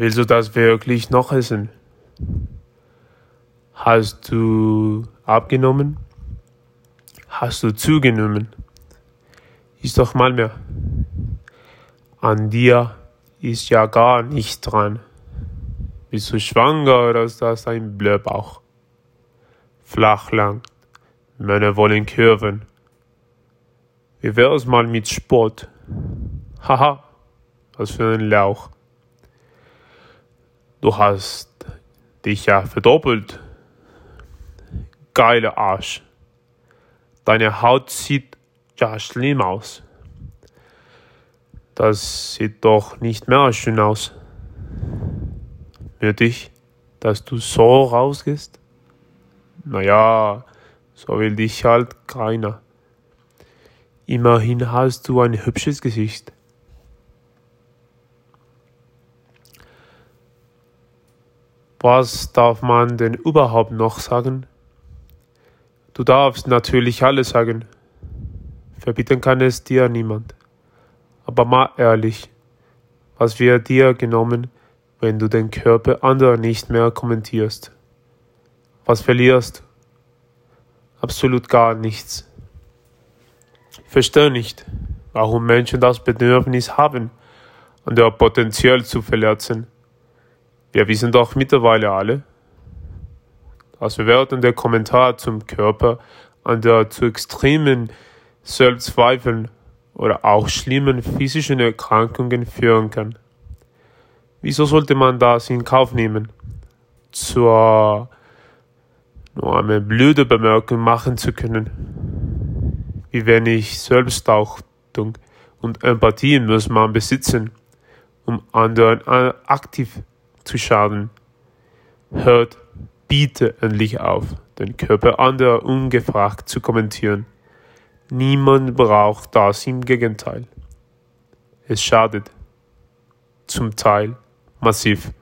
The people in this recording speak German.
Willst du das wirklich noch essen? Hast du abgenommen? Hast du zugenommen? Ist doch mal mehr. An dir ist ja gar nichts dran. Bist du schwanger oder ist das ein Blörbauch? Flachland. Männer wollen Kurven. Wie wär's mal mit Sport? Haha, was für ein Lauch. Du hast dich ja verdoppelt. Geiler Arsch. Deine Haut sieht ja schlimm aus. Das sieht doch nicht mehr schön aus. Nötig, dass du so rausgehst? Naja, so will dich halt keiner. Immerhin hast du ein hübsches Gesicht. Was darf man denn überhaupt noch sagen? Du darfst natürlich alles sagen. Verbieten kann es dir niemand. Aber mal ehrlich, was wird dir genommen, wenn du den Körper anderer nicht mehr kommentierst? Was verlierst? Absolut gar nichts. Verstehe nicht, warum Menschen das Bedürfnis haben, andere potenziell zu verletzen. Wir wissen doch mittlerweile alle, dass bewertende Kommentar zum Körper an der zu extremen Selbstzweifeln oder auch schlimmen physischen Erkrankungen führen kann. Wieso sollte man das in Kauf nehmen? Zur nur eine blöde Bemerkung machen zu können. Wie wenig Selbstachtung und Empathie muss man besitzen, um anderen aktiv zu schaden. Hört bitte endlich auf, den Körper anderer ungefragt zu kommentieren. Niemand braucht das im Gegenteil. Es schadet. Zum Teil massiv.